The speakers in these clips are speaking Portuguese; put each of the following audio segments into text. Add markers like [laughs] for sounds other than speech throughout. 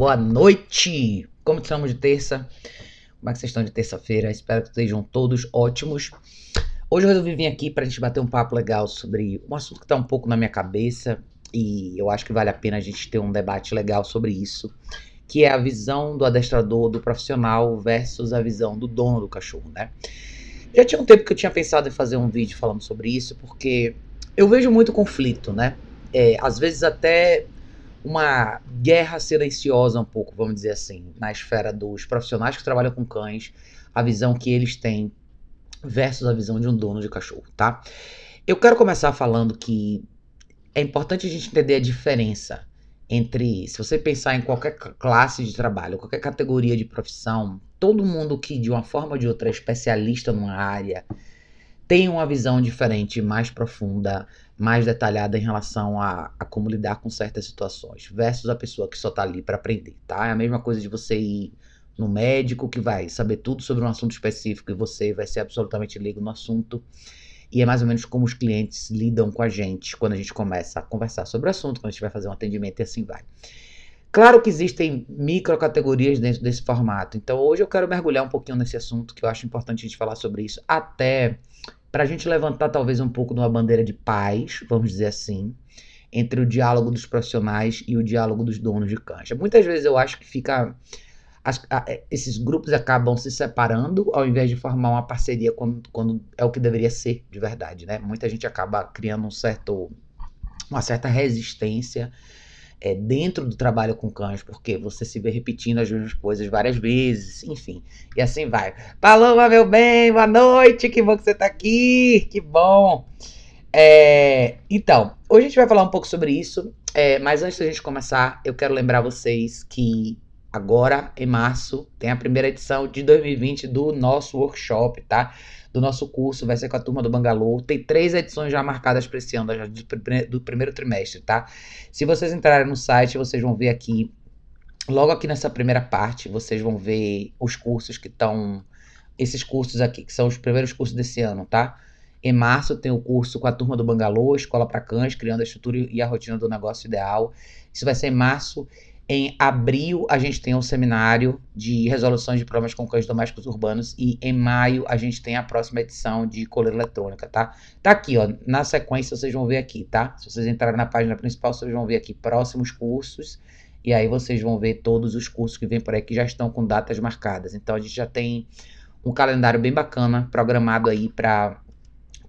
boa noite! Como estamos de terça? Como é que vocês estão de terça-feira? Espero que estejam todos ótimos. Hoje eu resolvi vir aqui para a gente bater um papo legal sobre um assunto que está um pouco na minha cabeça e eu acho que vale a pena a gente ter um debate legal sobre isso, que é a visão do adestrador, do profissional versus a visão do dono do cachorro, né? Já tinha um tempo que eu tinha pensado em fazer um vídeo falando sobre isso, porque eu vejo muito conflito, né? É, às vezes até uma guerra silenciosa um pouco, vamos dizer assim, na esfera dos profissionais que trabalham com cães, a visão que eles têm versus a visão de um dono de cachorro, tá? Eu quero começar falando que é importante a gente entender a diferença entre, se você pensar em qualquer classe de trabalho, qualquer categoria de profissão, todo mundo que de uma forma ou de outra é especialista numa área, tem uma visão diferente, mais profunda, mais detalhada em relação a, a como lidar com certas situações, versus a pessoa que só tá ali para aprender, tá? É a mesma coisa de você ir no médico que vai saber tudo sobre um assunto específico e você vai ser absolutamente leigo no assunto. E é mais ou menos como os clientes lidam com a gente quando a gente começa a conversar sobre o assunto, quando a gente vai fazer um atendimento e assim vai. Claro que existem microcategorias dentro desse formato. Então hoje eu quero mergulhar um pouquinho nesse assunto, que eu acho importante a gente falar sobre isso, até para a gente levantar talvez um pouco de uma bandeira de paz, vamos dizer assim, entre o diálogo dos profissionais e o diálogo dos donos de cancha. Muitas vezes eu acho que fica as, a, é, esses grupos acabam se separando ao invés de formar uma parceria quando, quando é o que deveria ser de verdade, né? Muita gente acaba criando um certo, uma certa resistência é, dentro do trabalho com cães, porque você se vê repetindo as mesmas coisas várias vezes, enfim, e assim vai. Paloma, meu bem, boa noite, que bom que você tá aqui, que bom. É, então, hoje a gente vai falar um pouco sobre isso, é, mas antes da gente começar, eu quero lembrar vocês que agora em março tem a primeira edição de 2020 do nosso workshop, tá? Do nosso curso, vai ser com a turma do Bangalô. Tem três edições já marcadas para esse ano, já do, primeiro trimestre, tá? Se vocês entrarem no site, vocês vão ver aqui, logo aqui nessa primeira parte, vocês vão ver os cursos que estão. Esses cursos aqui, que são os primeiros cursos desse ano, tá? Em março tem o curso com a turma do Bangalô, Escola para Cães, Criando a Estrutura e a Rotina do Negócio Ideal. Isso vai ser em março. Em abril, a gente tem um seminário de resoluções de problemas com cães domésticos urbanos. E em maio, a gente tem a próxima edição de coleira eletrônica, tá? Tá aqui, ó. Na sequência, vocês vão ver aqui, tá? Se vocês entrarem na página principal, vocês vão ver aqui próximos cursos. E aí vocês vão ver todos os cursos que vêm por aí que já estão com datas marcadas. Então, a gente já tem um calendário bem bacana programado aí para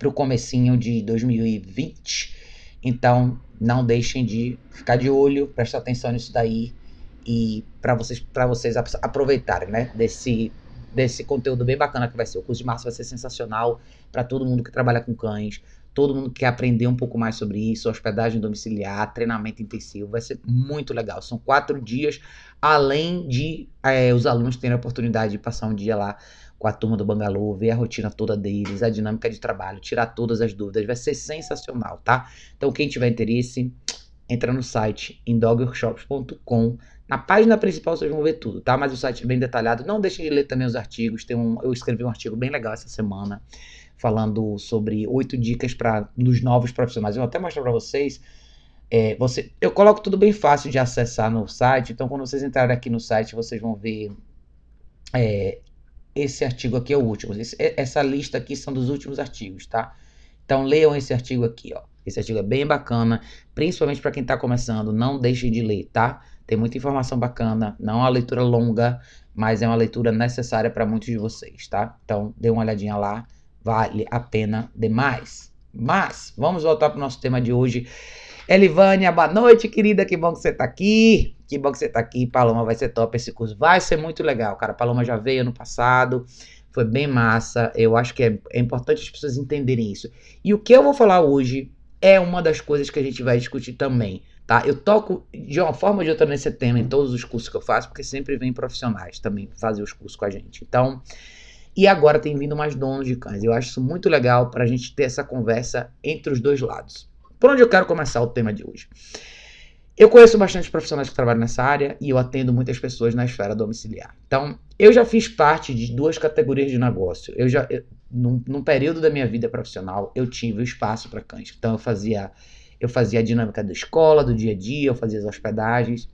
o comecinho de 2020. Então, não deixem de ficar de olho, prestar atenção nisso daí e para vocês para vocês aproveitarem, né, desse desse conteúdo bem bacana que vai ser. O curso de março vai ser sensacional para todo mundo que trabalha com cães, todo mundo que quer aprender um pouco mais sobre isso, hospedagem domiciliar, treinamento intensivo, vai ser muito legal. São quatro dias, além de é, os alunos terem a oportunidade de passar um dia lá com a turma do Bangalô, ver a rotina toda deles, a dinâmica de trabalho, tirar todas as dúvidas, vai ser sensacional, tá? Então, quem tiver interesse, entra no site indogworkshops.com. Na página principal vocês vão ver tudo, tá? Mas o site é bem detalhado. Não deixem de ler também os artigos. Tem um, eu escrevi um artigo bem legal essa semana falando sobre oito dicas para os novos profissionais. Eu vou até mostrar para vocês. É, você, eu coloco tudo bem fácil de acessar no site. Então, quando vocês entrarem aqui no site, vocês vão ver é, esse artigo aqui é o último. Esse, essa lista aqui são dos últimos artigos, tá? Então leiam esse artigo aqui, ó. Esse artigo é bem bacana, principalmente para quem está começando. Não deixem de ler, tá? Tem muita informação bacana. Não é uma leitura longa, mas é uma leitura necessária para muitos de vocês, tá? Então dê uma olhadinha lá, vale a pena demais. Mas vamos voltar para o nosso tema de hoje. Elivânia, boa noite, querida. Que bom que você está aqui. Que bom que você tá aqui, Paloma. Vai ser top esse curso. Vai ser muito legal, cara. Paloma já veio ano passado. Foi bem massa. Eu acho que é, é importante as pessoas entenderem isso. E o que eu vou falar hoje é uma das coisas que a gente vai discutir também, tá? Eu toco de uma forma ou de outra nesse tema em todos os cursos que eu faço, porque sempre vem profissionais também fazer os cursos com a gente. Então, e agora tem vindo mais donos de cães. Eu acho isso muito legal para a gente ter essa conversa entre os dois lados. Por onde eu quero começar o tema de hoje? Eu conheço bastante profissionais que trabalham nessa área e eu atendo muitas pessoas na esfera domiciliar. Então, eu já fiz parte de duas categorias de negócio. Eu já, eu, num, num, período da minha vida profissional, eu tive o espaço para cães. Então, eu fazia, eu fazia a dinâmica da escola, do dia a dia, eu fazia as hospedagens.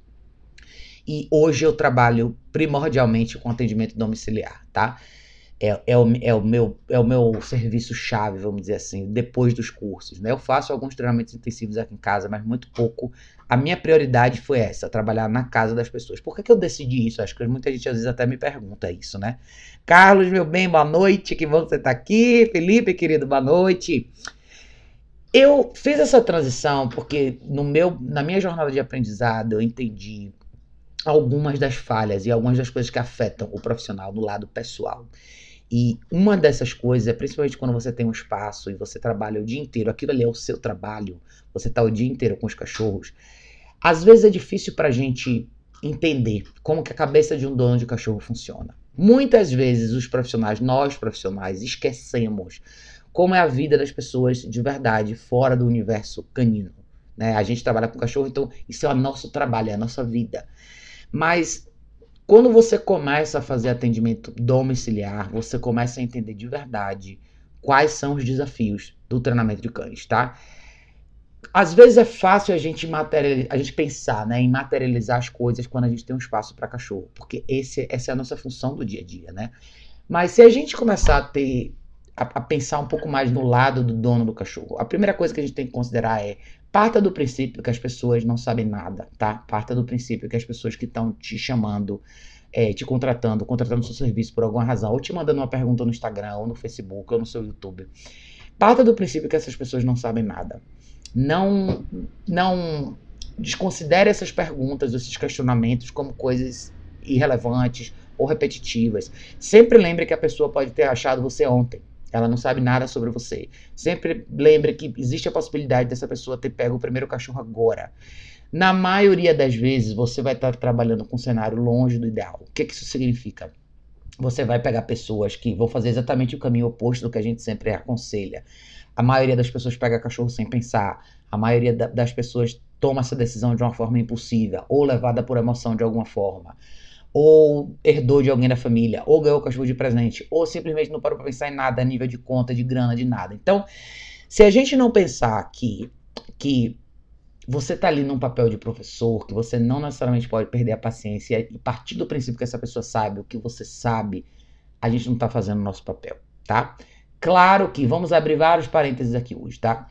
E hoje eu trabalho primordialmente com atendimento domiciliar, tá? É, é, o, é, o, meu, é o meu serviço-chave, vamos dizer assim, depois dos cursos. Né? Eu faço alguns treinamentos intensivos aqui em casa, mas muito pouco. A minha prioridade foi essa, trabalhar na casa das pessoas. Por que, que eu decidi isso? Acho que muita gente às vezes até me pergunta isso, né? Carlos, meu bem, boa noite, que bom que você está aqui. Felipe, querido, boa noite. Eu fiz essa transição porque no meu, na minha jornada de aprendizado eu entendi algumas das falhas e algumas das coisas que afetam o profissional no lado pessoal. E uma dessas coisas é principalmente quando você tem um espaço e você trabalha o dia inteiro, aquilo ali é o seu trabalho, você está o dia inteiro com os cachorros. Às vezes é difícil para a gente entender como que a cabeça de um dono de cachorro funciona. Muitas vezes os profissionais, nós profissionais, esquecemos como é a vida das pessoas de verdade fora do universo canino. Né? A gente trabalha com cachorro, então isso é o nosso trabalho, é a nossa vida. Mas quando você começa a fazer atendimento domiciliar, você começa a entender de verdade quais são os desafios do treinamento de cães, tá? Às vezes é fácil a gente materializar, a gente pensar, né, em materializar as coisas quando a gente tem um espaço para cachorro, porque esse, essa é a nossa função do dia a dia, né? Mas se a gente começar a ter a, a, pensar um pouco mais no lado do dono do cachorro. A primeira coisa que a gente tem que considerar é parta do princípio que as pessoas não sabem nada, tá? Parta do princípio que as pessoas que estão te chamando, é, te contratando, contratando seu serviço por alguma razão, ou te mandando uma pergunta no Instagram, ou no Facebook, ou no seu YouTube. Parta do princípio que essas pessoas não sabem nada. Não, não desconsidere essas perguntas, esses questionamentos como coisas irrelevantes ou repetitivas. Sempre lembre que a pessoa pode ter achado você ontem. Ela não sabe nada sobre você. Sempre lembre que existe a possibilidade dessa pessoa ter pego o primeiro cachorro agora. Na maioria das vezes, você vai estar trabalhando com um cenário longe do ideal. O que, que isso significa? Você vai pegar pessoas que vão fazer exatamente o caminho oposto do que a gente sempre aconselha. A maioria das pessoas pega cachorro sem pensar. A maioria das pessoas toma essa decisão de uma forma impulsiva ou levada por emoção de alguma forma ou herdou de alguém da família, ou ganhou o cachorro de presente, ou simplesmente não parou para pensar em nada a nível de conta, de grana, de nada. Então, se a gente não pensar que, que você está ali num papel de professor, que você não necessariamente pode perder a paciência e partir do princípio que essa pessoa sabe o que você sabe, a gente não está fazendo o nosso papel, tá? Claro que, vamos abrir vários parênteses aqui hoje, tá?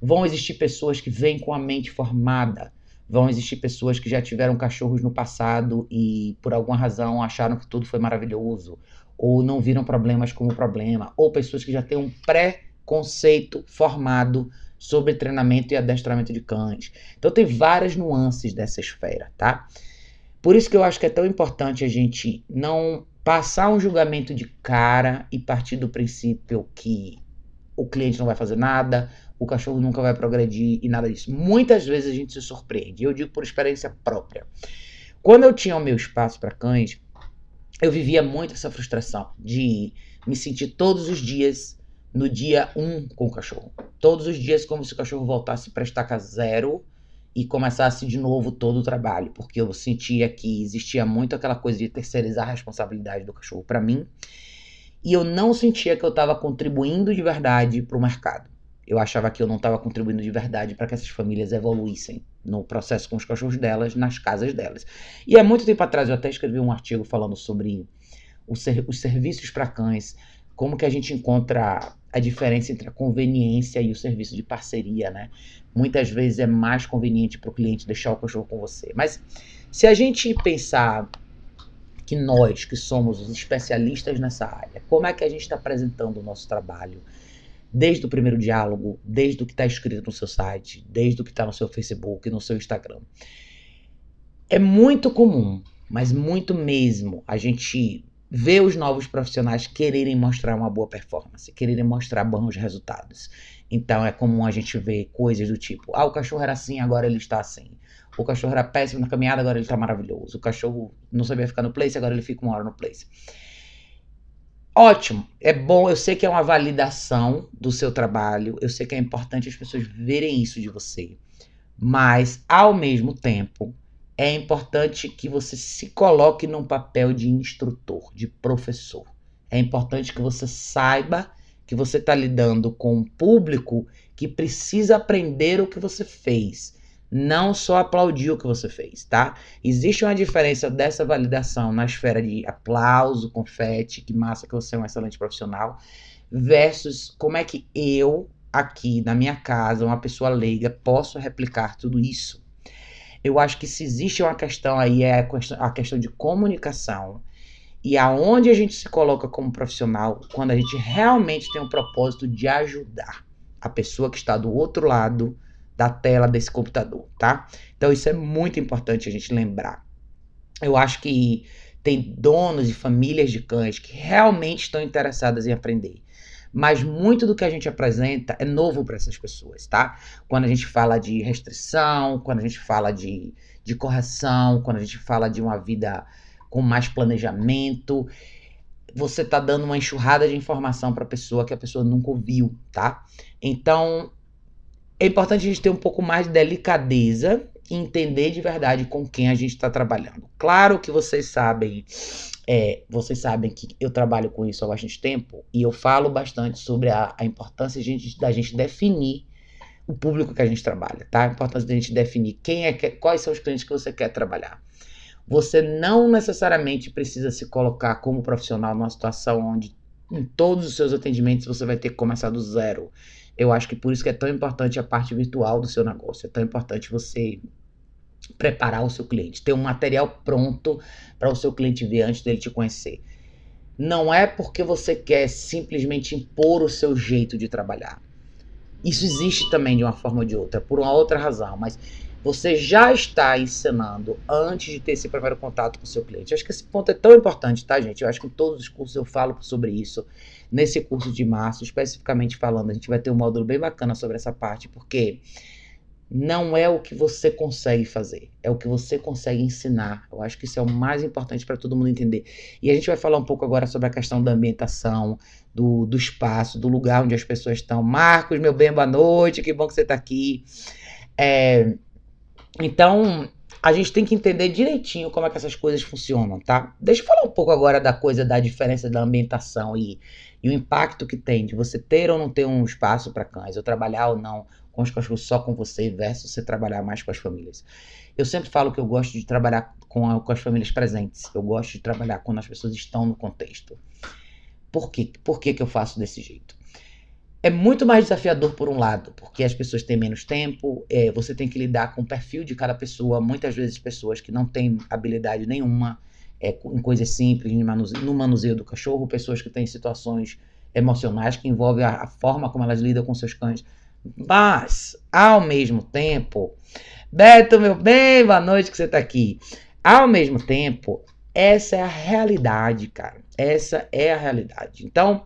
Vão existir pessoas que vêm com a mente formada, Vão existir pessoas que já tiveram cachorros no passado e por alguma razão acharam que tudo foi maravilhoso, ou não viram problemas como problema, ou pessoas que já têm um pré-conceito formado sobre treinamento e adestramento de cães. Então tem várias nuances dessa esfera, tá? Por isso que eu acho que é tão importante a gente não passar um julgamento de cara e partir do princípio que o cliente não vai fazer nada, o cachorro nunca vai progredir e nada disso. Muitas vezes a gente se surpreende. Eu digo por experiência própria. Quando eu tinha o meu espaço para cães, eu vivia muito essa frustração de me sentir todos os dias no dia um com o cachorro. Todos os dias como se o cachorro voltasse para estaca zero e começasse de novo todo o trabalho, porque eu sentia que existia muito aquela coisa de terceirizar a responsabilidade do cachorro para mim, e eu não sentia que eu estava contribuindo de verdade para o mercado eu achava que eu não estava contribuindo de verdade para que essas famílias evoluíssem no processo com os cachorros delas, nas casas delas. E há muito tempo atrás eu até escrevi um artigo falando sobre ser, os serviços para cães, como que a gente encontra a diferença entre a conveniência e o serviço de parceria, né? Muitas vezes é mais conveniente para o cliente deixar o cachorro com você. Mas se a gente pensar que nós, que somos os especialistas nessa área, como é que a gente está apresentando o nosso trabalho? Desde o primeiro diálogo, desde o que está escrito no seu site, desde o que está no seu Facebook, no seu Instagram. É muito comum, mas muito mesmo, a gente ver os novos profissionais quererem mostrar uma boa performance, quererem mostrar bons resultados. Então é comum a gente ver coisas do tipo: ah, o cachorro era assim, agora ele está assim. O cachorro era péssimo na caminhada, agora ele está maravilhoso. O cachorro não sabia ficar no place, agora ele fica uma hora no place. Ótimo, é bom, eu sei que é uma validação do seu trabalho, eu sei que é importante as pessoas verem isso de você, mas ao mesmo tempo é importante que você se coloque num papel de instrutor, de professor. É importante que você saiba que você está lidando com um público que precisa aprender o que você fez. Não só aplaudir o que você fez, tá? Existe uma diferença dessa validação na esfera de aplauso, confete, que massa que você é um excelente profissional, versus como é que eu, aqui na minha casa, uma pessoa leiga, posso replicar tudo isso. Eu acho que se existe uma questão aí é a questão de comunicação e aonde a gente se coloca como profissional quando a gente realmente tem um propósito de ajudar a pessoa que está do outro lado da tela desse computador, tá? Então isso é muito importante a gente lembrar. Eu acho que tem donos e famílias de cães que realmente estão interessadas em aprender. Mas muito do que a gente apresenta é novo para essas pessoas, tá? Quando a gente fala de restrição, quando a gente fala de, de correção, quando a gente fala de uma vida com mais planejamento, você tá dando uma enxurrada de informação para a pessoa que a pessoa nunca ouviu, tá? Então, é importante a gente ter um pouco mais de delicadeza e entender de verdade com quem a gente está trabalhando. Claro que vocês sabem, é, vocês sabem que eu trabalho com isso há bastante tempo e eu falo bastante sobre a, a importância de da gente definir o público que a gente trabalha, tá? A importância da gente definir quem é que, quais são os clientes que você quer trabalhar. Você não necessariamente precisa se colocar como profissional numa situação onde em todos os seus atendimentos você vai ter que começar do zero. Eu acho que por isso que é tão importante a parte virtual do seu negócio. É tão importante você preparar o seu cliente, ter um material pronto para o seu cliente ver antes dele te conhecer. Não é porque você quer simplesmente impor o seu jeito de trabalhar. Isso existe também de uma forma ou de outra, por uma outra razão, mas você já está ensinando antes de ter esse primeiro contato com o seu cliente. Eu acho que esse ponto é tão importante, tá, gente? Eu acho que em todos os cursos eu falo sobre isso. Nesse curso de março, especificamente falando, a gente vai ter um módulo bem bacana sobre essa parte, porque não é o que você consegue fazer, é o que você consegue ensinar. Eu acho que isso é o mais importante para todo mundo entender. E a gente vai falar um pouco agora sobre a questão da ambientação, do, do espaço, do lugar onde as pessoas estão. Marcos, meu bem, boa noite, que bom que você está aqui. É, então, a gente tem que entender direitinho como é que essas coisas funcionam, tá? Deixa eu falar um pouco agora da coisa da diferença da ambientação e e o impacto que tem de você ter ou não ter um espaço para cães, ou trabalhar ou não com os cachorros só com você, versus você trabalhar mais com as famílias. Eu sempre falo que eu gosto de trabalhar com, a, com as famílias presentes, eu gosto de trabalhar quando as pessoas estão no contexto. Por quê? Por que, que eu faço desse jeito? É muito mais desafiador por um lado, porque as pessoas têm menos tempo, é, você tem que lidar com o perfil de cada pessoa, muitas vezes pessoas que não têm habilidade nenhuma, é, em coisas simples, no manuseio do cachorro, pessoas que têm situações emocionais que envolvem a, a forma como elas lidam com seus cães. Mas, ao mesmo tempo, Beto, meu bem, boa noite que você está aqui. Ao mesmo tempo, essa é a realidade, cara. Essa é a realidade. Então,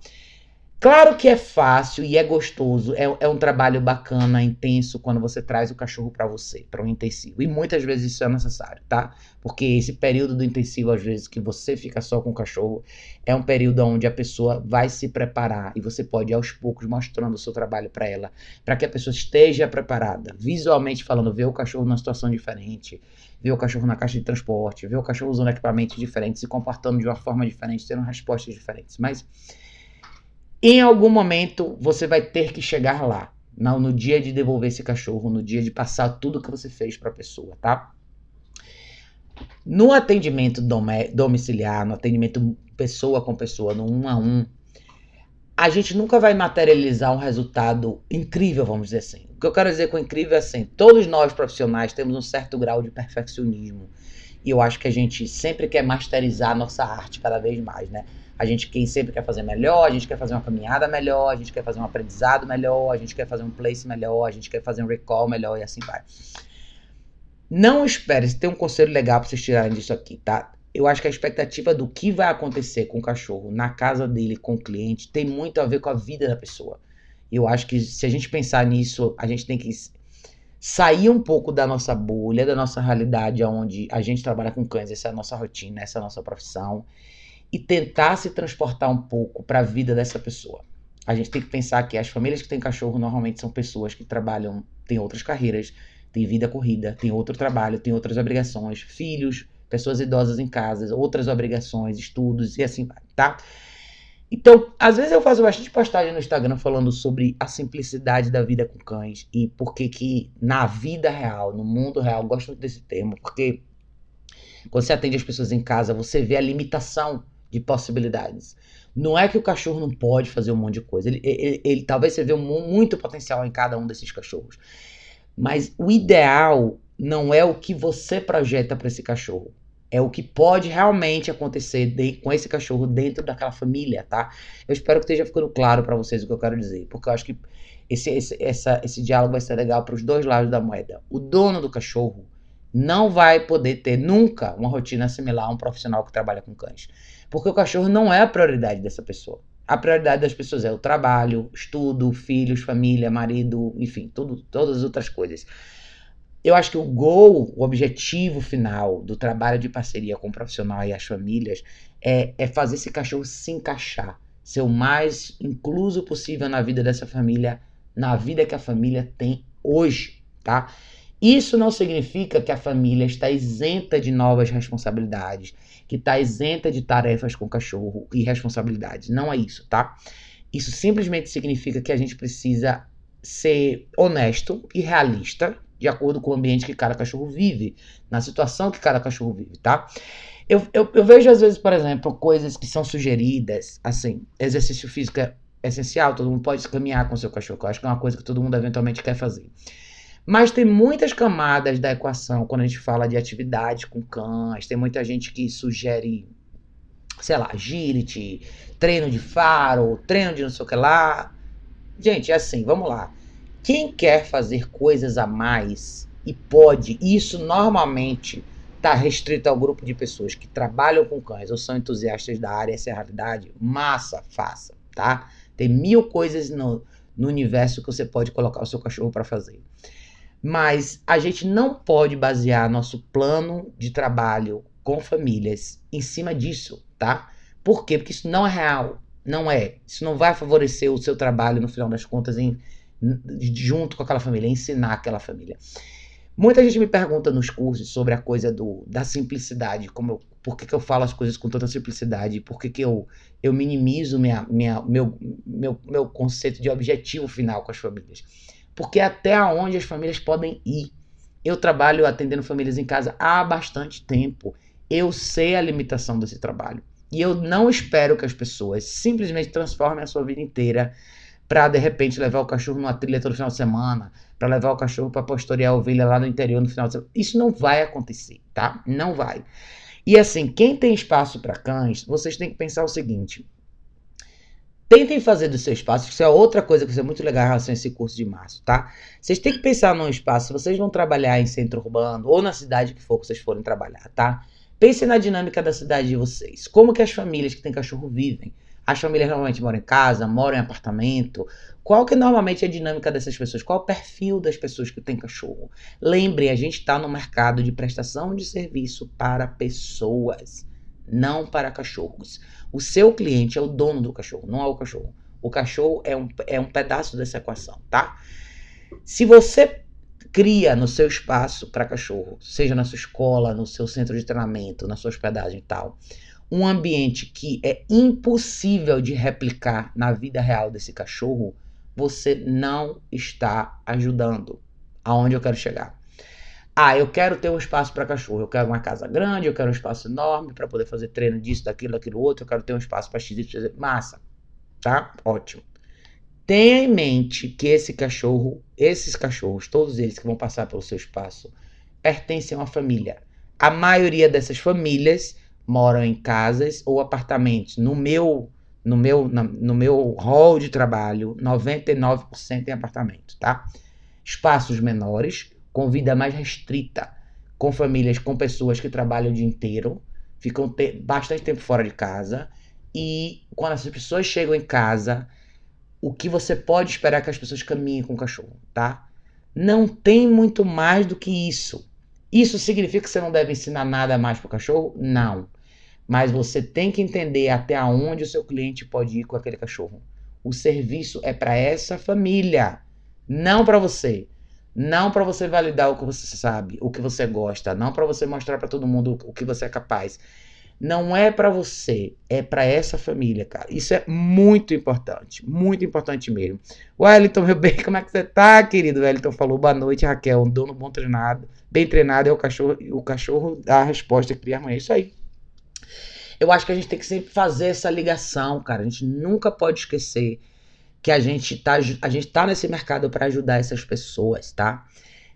Claro que é fácil e é gostoso, é, é um trabalho bacana, intenso, quando você traz o cachorro para você, para um intensivo. E muitas vezes isso é necessário, tá? Porque esse período do intensivo, às vezes, que você fica só com o cachorro, é um período onde a pessoa vai se preparar e você pode, aos poucos, mostrando o seu trabalho para ela, para que a pessoa esteja preparada, visualmente falando, ver o cachorro numa situação diferente, ver o cachorro na caixa de transporte, ver o cachorro usando equipamentos diferentes, se comportando de uma forma diferente, tendo respostas diferentes. Mas em algum momento você vai ter que chegar lá, no, dia de devolver esse cachorro, no dia de passar tudo que você fez para a pessoa, tá? No atendimento domiciliar, no atendimento pessoa com pessoa, no um a um, a gente nunca vai materializar um resultado incrível, vamos dizer assim. O que eu quero dizer com incrível é assim: todos nós profissionais temos um certo grau de perfeccionismo. E eu acho que a gente sempre quer masterizar a nossa arte cada vez mais, né? A gente quem sempre quer fazer melhor, a gente quer fazer uma caminhada melhor, a gente quer fazer um aprendizado melhor, a gente quer fazer um place melhor, a gente quer fazer um recall melhor e assim vai. Não espere, se tem um conselho legal para vocês tirarem disso aqui, tá? Eu acho que a expectativa do que vai acontecer com o cachorro na casa dele, com o cliente, tem muito a ver com a vida da pessoa. Eu acho que se a gente pensar nisso, a gente tem que sair um pouco da nossa bolha, da nossa realidade, onde a gente trabalha com cães, essa é a nossa rotina, essa é a nossa profissão, e tentar se transportar um pouco para a vida dessa pessoa. A gente tem que pensar que as famílias que têm cachorro normalmente são pessoas que trabalham, têm outras carreiras, têm vida corrida, têm outro trabalho, têm outras obrigações, filhos, pessoas idosas em casa, outras obrigações, estudos e assim vai, tá? Então, às vezes eu faço bastante postagem no Instagram falando sobre a simplicidade da vida com cães e por que que na vida real, no mundo real, gosto muito desse termo, porque quando você atende as pessoas em casa, você vê a limitação de possibilidades. Não é que o cachorro não pode fazer um monte de coisa. Ele, ele, ele talvez você vê um, muito potencial em cada um desses cachorros. Mas o ideal não é o que você projeta para esse cachorro é o que pode realmente acontecer de, com esse cachorro dentro daquela família, tá? Eu espero que esteja ficando claro para vocês o que eu quero dizer, porque eu acho que esse, esse, essa, esse diálogo vai ser legal para os dois lados da moeda. O dono do cachorro não vai poder ter nunca uma rotina similar a um profissional que trabalha com cães, porque o cachorro não é a prioridade dessa pessoa. A prioridade das pessoas é o trabalho, estudo, filhos, família, marido, enfim, tudo, todas as outras coisas. Eu acho que o gol, o objetivo final do trabalho de parceria com o profissional e as famílias é, é fazer esse cachorro se encaixar, ser o mais incluso possível na vida dessa família, na vida que a família tem hoje, tá? Isso não significa que a família está isenta de novas responsabilidades, que está isenta de tarefas com cachorro e responsabilidades. Não é isso, tá? Isso simplesmente significa que a gente precisa ser honesto e realista de acordo com o ambiente que cada cachorro vive, na situação que cada cachorro vive, tá? Eu, eu, eu vejo às vezes, por exemplo, coisas que são sugeridas, assim, exercício físico é essencial, todo mundo pode caminhar com seu cachorro, eu acho que é uma coisa que todo mundo eventualmente quer fazer. Mas tem muitas camadas da equação quando a gente fala de atividade com cães, tem muita gente que sugere, sei lá, agility, treino de faro, treino de não sei o que lá. Gente, é assim, vamos lá. Quem quer fazer coisas a mais e pode, isso normalmente está restrito ao grupo de pessoas que trabalham com cães ou são entusiastas da área, essa é a realidade, massa, faça, tá? Tem mil coisas no, no universo que você pode colocar o seu cachorro para fazer. Mas a gente não pode basear nosso plano de trabalho com famílias em cima disso, tá? Por quê? Porque isso não é real. Não é. Isso não vai favorecer o seu trabalho, no final das contas, em junto com aquela família, ensinar aquela família. Muita gente me pergunta nos cursos sobre a coisa do, da simplicidade, como eu, por que, que eu falo as coisas com tanta simplicidade, por que, que eu, eu minimizo minha, minha, meu, meu, meu conceito de objetivo final com as famílias. Porque até onde as famílias podem ir. Eu trabalho atendendo famílias em casa há bastante tempo. Eu sei a limitação desse trabalho. E eu não espero que as pessoas simplesmente transformem a sua vida inteira para de repente levar o cachorro numa trilha todo final de semana, para levar o cachorro para pastorear a ovelha lá no interior no final de semana. Isso não vai acontecer, tá? Não vai. E assim, quem tem espaço para cães, vocês têm que pensar o seguinte: tentem fazer do seu espaço, isso é outra coisa que é muito legal em relação a esse curso de março, tá? Vocês têm que pensar num espaço, vocês vão trabalhar em centro urbano ou na cidade que for que vocês forem trabalhar, tá? Pensem na dinâmica da cidade de vocês. Como que as famílias que têm cachorro vivem? As famílias normalmente moram em casa, moram em apartamento. Qual que normalmente é a dinâmica dessas pessoas? Qual o perfil das pessoas que têm cachorro? Lembre, a gente está no mercado de prestação de serviço para pessoas, não para cachorros. O seu cliente é o dono do cachorro, não é o cachorro. O cachorro é um, é um pedaço dessa equação, tá? Se você cria no seu espaço para cachorro, seja na sua escola, no seu centro de treinamento, na sua hospedagem e tal, um ambiente que é impossível de replicar na vida real desse cachorro, você não está ajudando aonde eu quero chegar. Ah, eu quero ter um espaço para cachorro, eu quero uma casa grande, eu quero um espaço enorme para poder fazer treino disso, daquilo, daquilo outro, eu quero ter um espaço para x, y, massa. Tá? Ótimo. Tenha em mente que esse cachorro, esses cachorros, todos eles que vão passar pelo seu espaço, pertencem a uma família. A maioria dessas famílias moram em casas ou apartamentos. No meu no meu na, no meu hall de trabalho, 99% em apartamento, tá? Espaços menores, com vida mais restrita, com famílias com pessoas que trabalham o dia inteiro, ficam te, bastante tempo fora de casa e quando as pessoas chegam em casa, o que você pode esperar é que as pessoas caminhem com o cachorro, tá? Não tem muito mais do que isso. Isso significa que você não deve ensinar nada mais para o cachorro? Não. Mas você tem que entender até onde o seu cliente pode ir com aquele cachorro. O serviço é para essa família, não para você. Não para você validar o que você sabe, o que você gosta, não para você mostrar para todo mundo o que você é capaz. não é para você, é para essa família, cara. Isso é muito importante, muito importante mesmo. Wellington, meu bem, como é que você tá, querido? Wellington falou, boa noite, Raquel, um dono bom treinado, bem treinado é o cachorro, o cachorro dá a resposta que cria. É isso aí. Eu acho que a gente tem que sempre fazer essa ligação, cara. A gente nunca pode esquecer que a gente tá, a gente tá nesse mercado para ajudar essas pessoas, tá?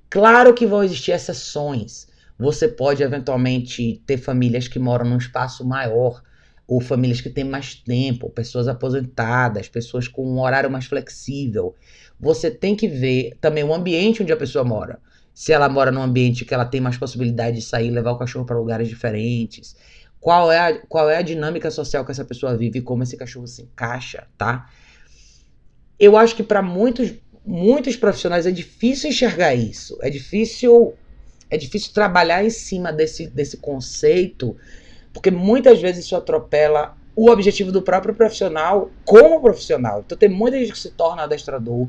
Claro que vão existir exceções. Você pode eventualmente ter famílias que moram num espaço maior, ou famílias que têm mais tempo, pessoas aposentadas, pessoas com um horário mais flexível. Você tem que ver também o ambiente onde a pessoa mora. Se ela mora num ambiente que ela tem mais possibilidade de sair, levar o cachorro para lugares diferentes. Qual é, a, qual é a dinâmica social que essa pessoa vive e como esse cachorro se encaixa, tá? Eu acho que para muitos, muitos profissionais é difícil enxergar isso. É difícil é difícil trabalhar em cima desse, desse conceito, porque muitas vezes isso atropela o objetivo do próprio profissional como profissional. Então tem muita gente que se torna adestrador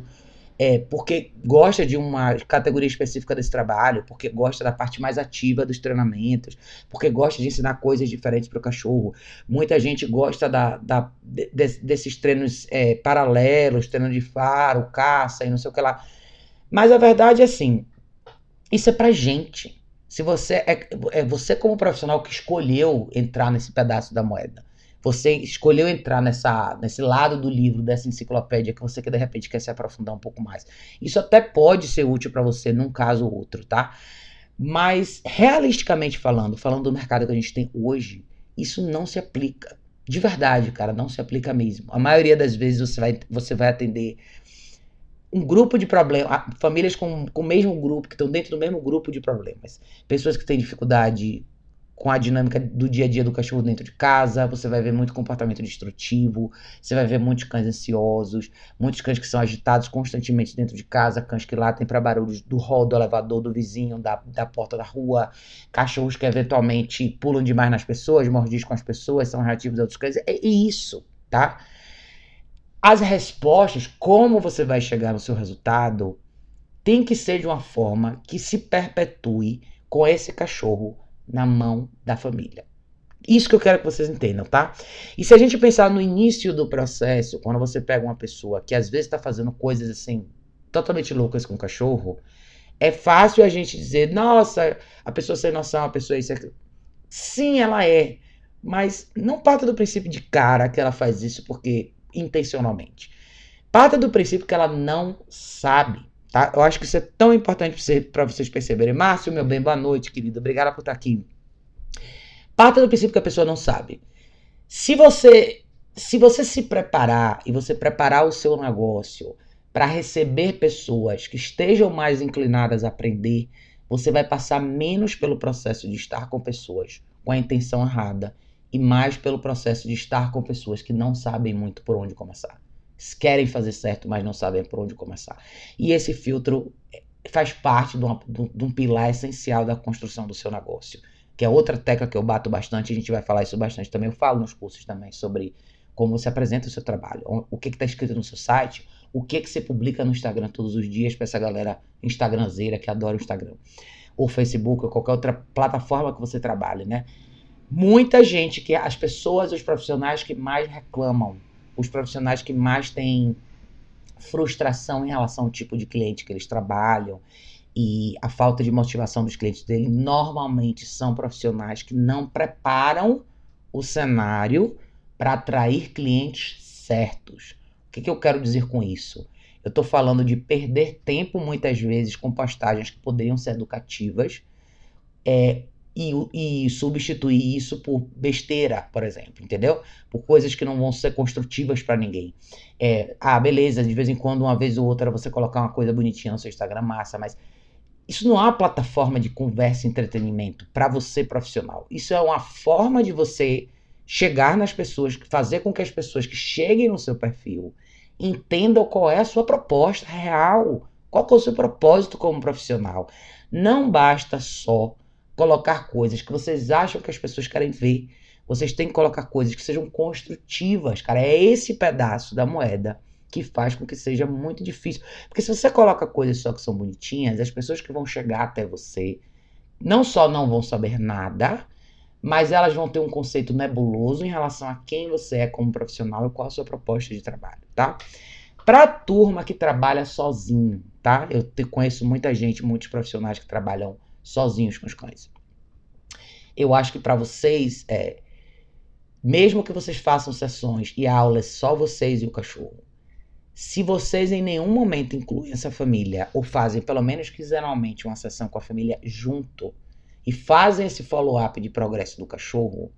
é, porque gosta de uma categoria específica desse trabalho, porque gosta da parte mais ativa dos treinamentos, porque gosta de ensinar coisas diferentes para o cachorro. Muita gente gosta da, da de, desses treinos é, paralelos, treino de faro, caça e não sei o que lá. Mas a verdade é assim, isso é pra gente. Se você é, é você como profissional que escolheu entrar nesse pedaço da moeda. Você escolheu entrar nessa, nesse lado do livro, dessa enciclopédia, que você que de repente quer se aprofundar um pouco mais. Isso até pode ser útil para você num caso ou outro, tá? Mas, realisticamente falando, falando do mercado que a gente tem hoje, isso não se aplica. De verdade, cara, não se aplica mesmo. A maioria das vezes você vai, você vai atender um grupo de problemas, famílias com, com o mesmo grupo, que estão dentro do mesmo grupo de problemas. Pessoas que têm dificuldade com a dinâmica do dia a dia do cachorro dentro de casa, você vai ver muito comportamento destrutivo, você vai ver muitos cães ansiosos, muitos cães que são agitados constantemente dentro de casa, cães que latem para barulhos do hall, do elevador, do vizinho, da, da porta da rua, cachorros que eventualmente pulam demais nas pessoas, mordiscam as pessoas, são reativos a outros cães. É isso, tá? As respostas, como você vai chegar no seu resultado, tem que ser de uma forma que se perpetue com esse cachorro na mão da família. Isso que eu quero que vocês entendam, tá? E se a gente pensar no início do processo, quando você pega uma pessoa que às vezes está fazendo coisas assim totalmente loucas com o cachorro, é fácil a gente dizer, nossa, a pessoa sem noção, a pessoa isso aqui. Sim, ela é. Mas não parta do princípio de cara que ela faz isso porque intencionalmente. Parta do princípio que ela não sabe. Tá? Eu acho que isso é tão importante para vocês perceberem. Márcio, meu bem, boa noite, querido. Obrigada por estar aqui. Parta do princípio que a pessoa não sabe. Se você se você se preparar e você preparar o seu negócio para receber pessoas que estejam mais inclinadas a aprender, você vai passar menos pelo processo de estar com pessoas com a intenção errada e mais pelo processo de estar com pessoas que não sabem muito por onde começar. Querem fazer certo, mas não sabem por onde começar. E esse filtro faz parte de, uma, de um pilar essencial da construção do seu negócio, que é outra tecla que eu bato bastante, a gente vai falar isso bastante também. Eu falo nos cursos também sobre como você apresenta o seu trabalho, o que está escrito no seu site, o que, que você publica no Instagram todos os dias para essa galera instagramzeira que adora o Instagram, ou Facebook, ou qualquer outra plataforma que você trabalhe, né? muita gente, que as pessoas, os profissionais que mais reclamam, os profissionais que mais têm frustração em relação ao tipo de cliente que eles trabalham e a falta de motivação dos clientes dele, normalmente são profissionais que não preparam o cenário para atrair clientes certos. O que, que eu quero dizer com isso? Eu estou falando de perder tempo muitas vezes com postagens que poderiam ser educativas, é, e, e, substituir isso por besteira, por exemplo, entendeu? Por coisas que não vão ser construtivas para ninguém. É, ah, beleza, de vez em quando, uma vez ou outra, você colocar uma coisa bonitinha no seu Instagram, massa, mas isso não é uma plataforma de conversa e entretenimento para você profissional. Isso é uma forma de você chegar nas pessoas, fazer com que as pessoas que cheguem no seu perfil entendam qual é a sua proposta real, qual é o seu propósito como profissional. Não basta só colocar coisas que vocês acham que as pessoas querem ver. Vocês têm que colocar coisas que sejam construtivas, cara. É esse pedaço da moeda que faz com que seja muito difícil. Porque se você coloca coisas só que são bonitinhas, as pessoas que vão chegar até você não só não vão saber nada, mas elas vão ter um conceito nebuloso em relação a quem você é como profissional e qual a sua proposta de trabalho, tá? Para a turma que trabalha sozinho, tá? Eu te, conheço muita gente, muitos profissionais que trabalham sozinhos com os cães. Eu acho que para vocês, é, mesmo que vocês façam sessões e aulas só vocês e o cachorro, se vocês em nenhum momento incluem essa família ou fazem pelo menos quinzenalmente uma sessão com a família junto e fazem esse follow-up de progresso do cachorro,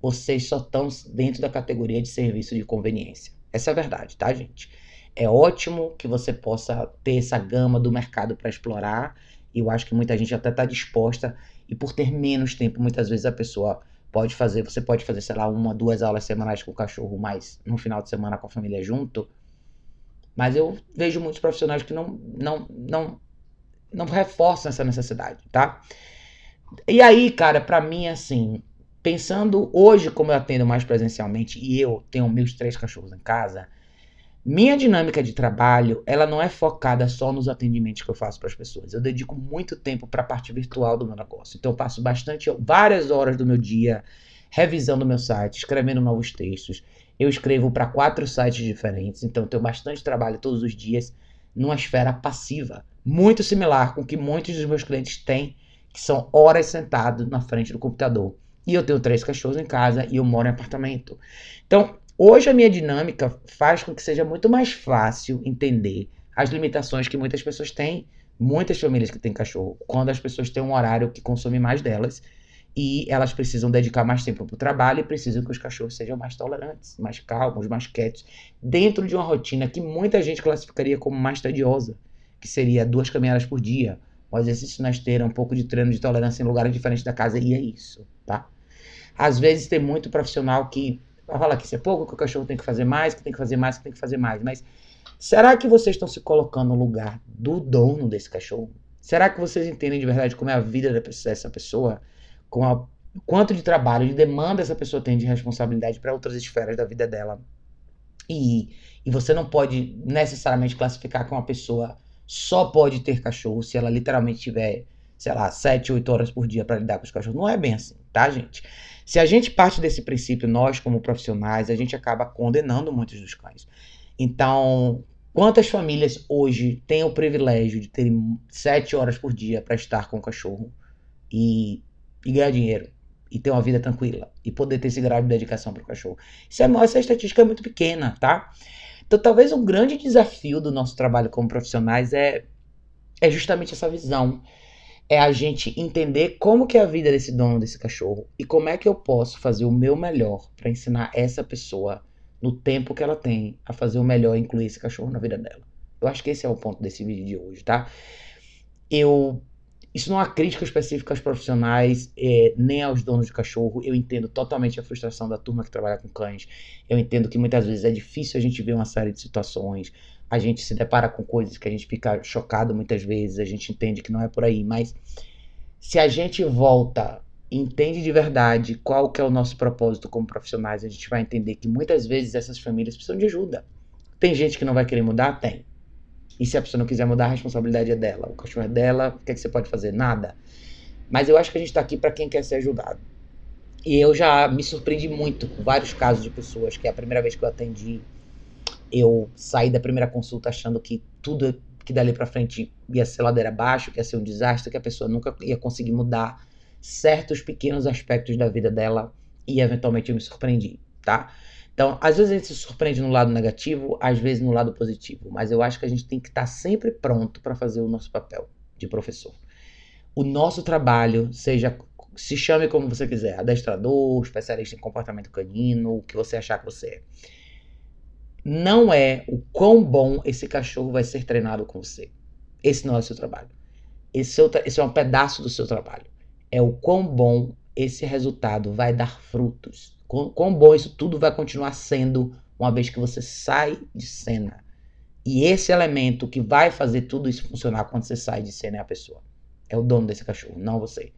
vocês só estão dentro da categoria de serviço de conveniência. Essa é a verdade, tá, gente? É ótimo que você possa ter essa gama do mercado para explorar. Eu acho que muita gente até está disposta. E por ter menos tempo, muitas vezes a pessoa pode fazer. Você pode fazer, sei lá, uma, duas aulas semanais com o cachorro, mas no final de semana com a família junto. Mas eu vejo muitos profissionais que não, não, não, não reforçam essa necessidade, tá? E aí, cara, para mim, assim, pensando hoje como eu atendo mais presencialmente e eu tenho meus três cachorros em casa, minha dinâmica de trabalho, ela não é focada só nos atendimentos que eu faço para as pessoas. Eu dedico muito tempo para a parte virtual do meu negócio. Então eu passo bastante, várias horas do meu dia revisando meu site, escrevendo novos textos. Eu escrevo para quatro sites diferentes, então eu tenho bastante trabalho todos os dias numa esfera passiva, muito similar com o que muitos dos meus clientes têm, que são horas sentados na frente do computador. E eu tenho três cachorros em casa e eu moro em apartamento. Então, Hoje a minha dinâmica faz com que seja muito mais fácil entender as limitações que muitas pessoas têm, muitas famílias que têm cachorro, quando as pessoas têm um horário que consome mais delas e elas precisam dedicar mais tempo para o trabalho e precisam que os cachorros sejam mais tolerantes, mais calmos, mais quietos, dentro de uma rotina que muita gente classificaria como mais tediosa, que seria duas caminhadas por dia, um exercício na esteira, um pouco de treino de tolerância em lugares diferentes da casa, e é isso, tá? Às vezes tem muito profissional que vai falar que isso é pouco, que o cachorro tem que fazer mais, que tem que fazer mais, que tem que fazer mais. Mas será que vocês estão se colocando no lugar do dono desse cachorro? Será que vocês entendem de verdade como é a vida dessa pessoa? Com a, quanto de trabalho, de demanda essa pessoa tem de responsabilidade para outras esferas da vida dela? E, e você não pode necessariamente classificar que uma pessoa só pode ter cachorro se ela literalmente tiver, sei lá, 7, 8 horas por dia para lidar com os cachorros. Não é bem assim, tá, gente? Se a gente parte desse princípio, nós como profissionais, a gente acaba condenando muitos dos cães. Então, quantas famílias hoje têm o privilégio de terem sete horas por dia para estar com o cachorro e, e, ganhar dinheiro e ter uma vida tranquila e poder ter esse grau de dedicação para o cachorro? Isso é, essa estatística é muito pequena, tá? Então, talvez um grande desafio do nosso trabalho como profissionais é, é justamente essa visão é a gente entender como que é a vida desse dono desse cachorro e como é que eu posso fazer o meu melhor para ensinar essa pessoa no tempo que ela tem a fazer o melhor e incluir esse cachorro na vida dela. Eu acho que esse é o ponto desse vídeo de hoje, tá? Eu isso não é uma crítica específica aos profissionais, é, nem aos donos de cachorro. Eu entendo totalmente a frustração da turma que trabalha com cães. Eu entendo que muitas vezes é difícil a gente ver uma série de situações a gente se depara com coisas que a gente fica chocado muitas vezes, a gente entende que não é por aí, mas se a gente volta, entende de verdade qual que é o nosso propósito como profissionais, a gente vai entender que muitas vezes essas famílias precisam de ajuda. Tem gente que não vai querer mudar? Tem. E se a pessoa não quiser mudar, a responsabilidade é dela. O cachorro é dela, o que, é que você pode fazer? Nada. Mas eu acho que a gente está aqui para quem quer ser ajudado. E eu já me surpreendi muito com vários casos de pessoas que é a primeira vez que eu atendi eu saí da primeira consulta achando que tudo que dali para frente ia ser ladeira abaixo, que ia ser um desastre, que a pessoa nunca ia conseguir mudar certos pequenos aspectos da vida dela e eventualmente eu me surpreendi, tá? Então, às vezes a gente se surpreende no lado negativo, às vezes no lado positivo, mas eu acho que a gente tem que estar sempre pronto para fazer o nosso papel de professor. O nosso trabalho, seja se chame como você quiser, adestrador, especialista em comportamento canino, o que você achar que você é não é o quão bom esse cachorro vai ser treinado com você. Esse não é o seu trabalho. Esse, é esse é um pedaço do seu trabalho. É o quão bom esse resultado vai dar frutos. Quão, quão bom isso tudo vai continuar sendo uma vez que você sai de cena. E esse elemento que vai fazer tudo isso funcionar quando você sai de cena é a pessoa. É o dono desse cachorro, não você.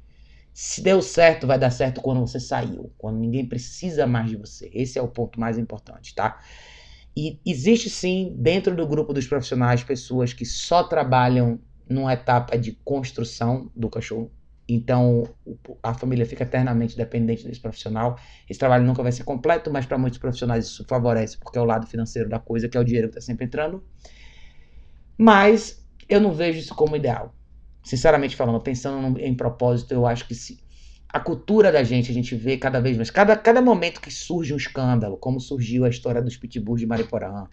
Se deu certo, vai dar certo quando você saiu, quando ninguém precisa mais de você. Esse é o ponto mais importante, tá? E existe sim, dentro do grupo dos profissionais, pessoas que só trabalham numa etapa de construção do cachorro Então, a família fica eternamente dependente desse profissional. Esse trabalho nunca vai ser completo, mas para muitos profissionais isso favorece, porque é o lado financeiro da coisa, que é o dinheiro que está sempre entrando. Mas eu não vejo isso como ideal. Sinceramente falando, pensando em propósito, eu acho que se a cultura da gente, a gente vê cada vez mais, cada, cada momento que surge um escândalo, como surgiu a história dos pitbulls de Mariporã,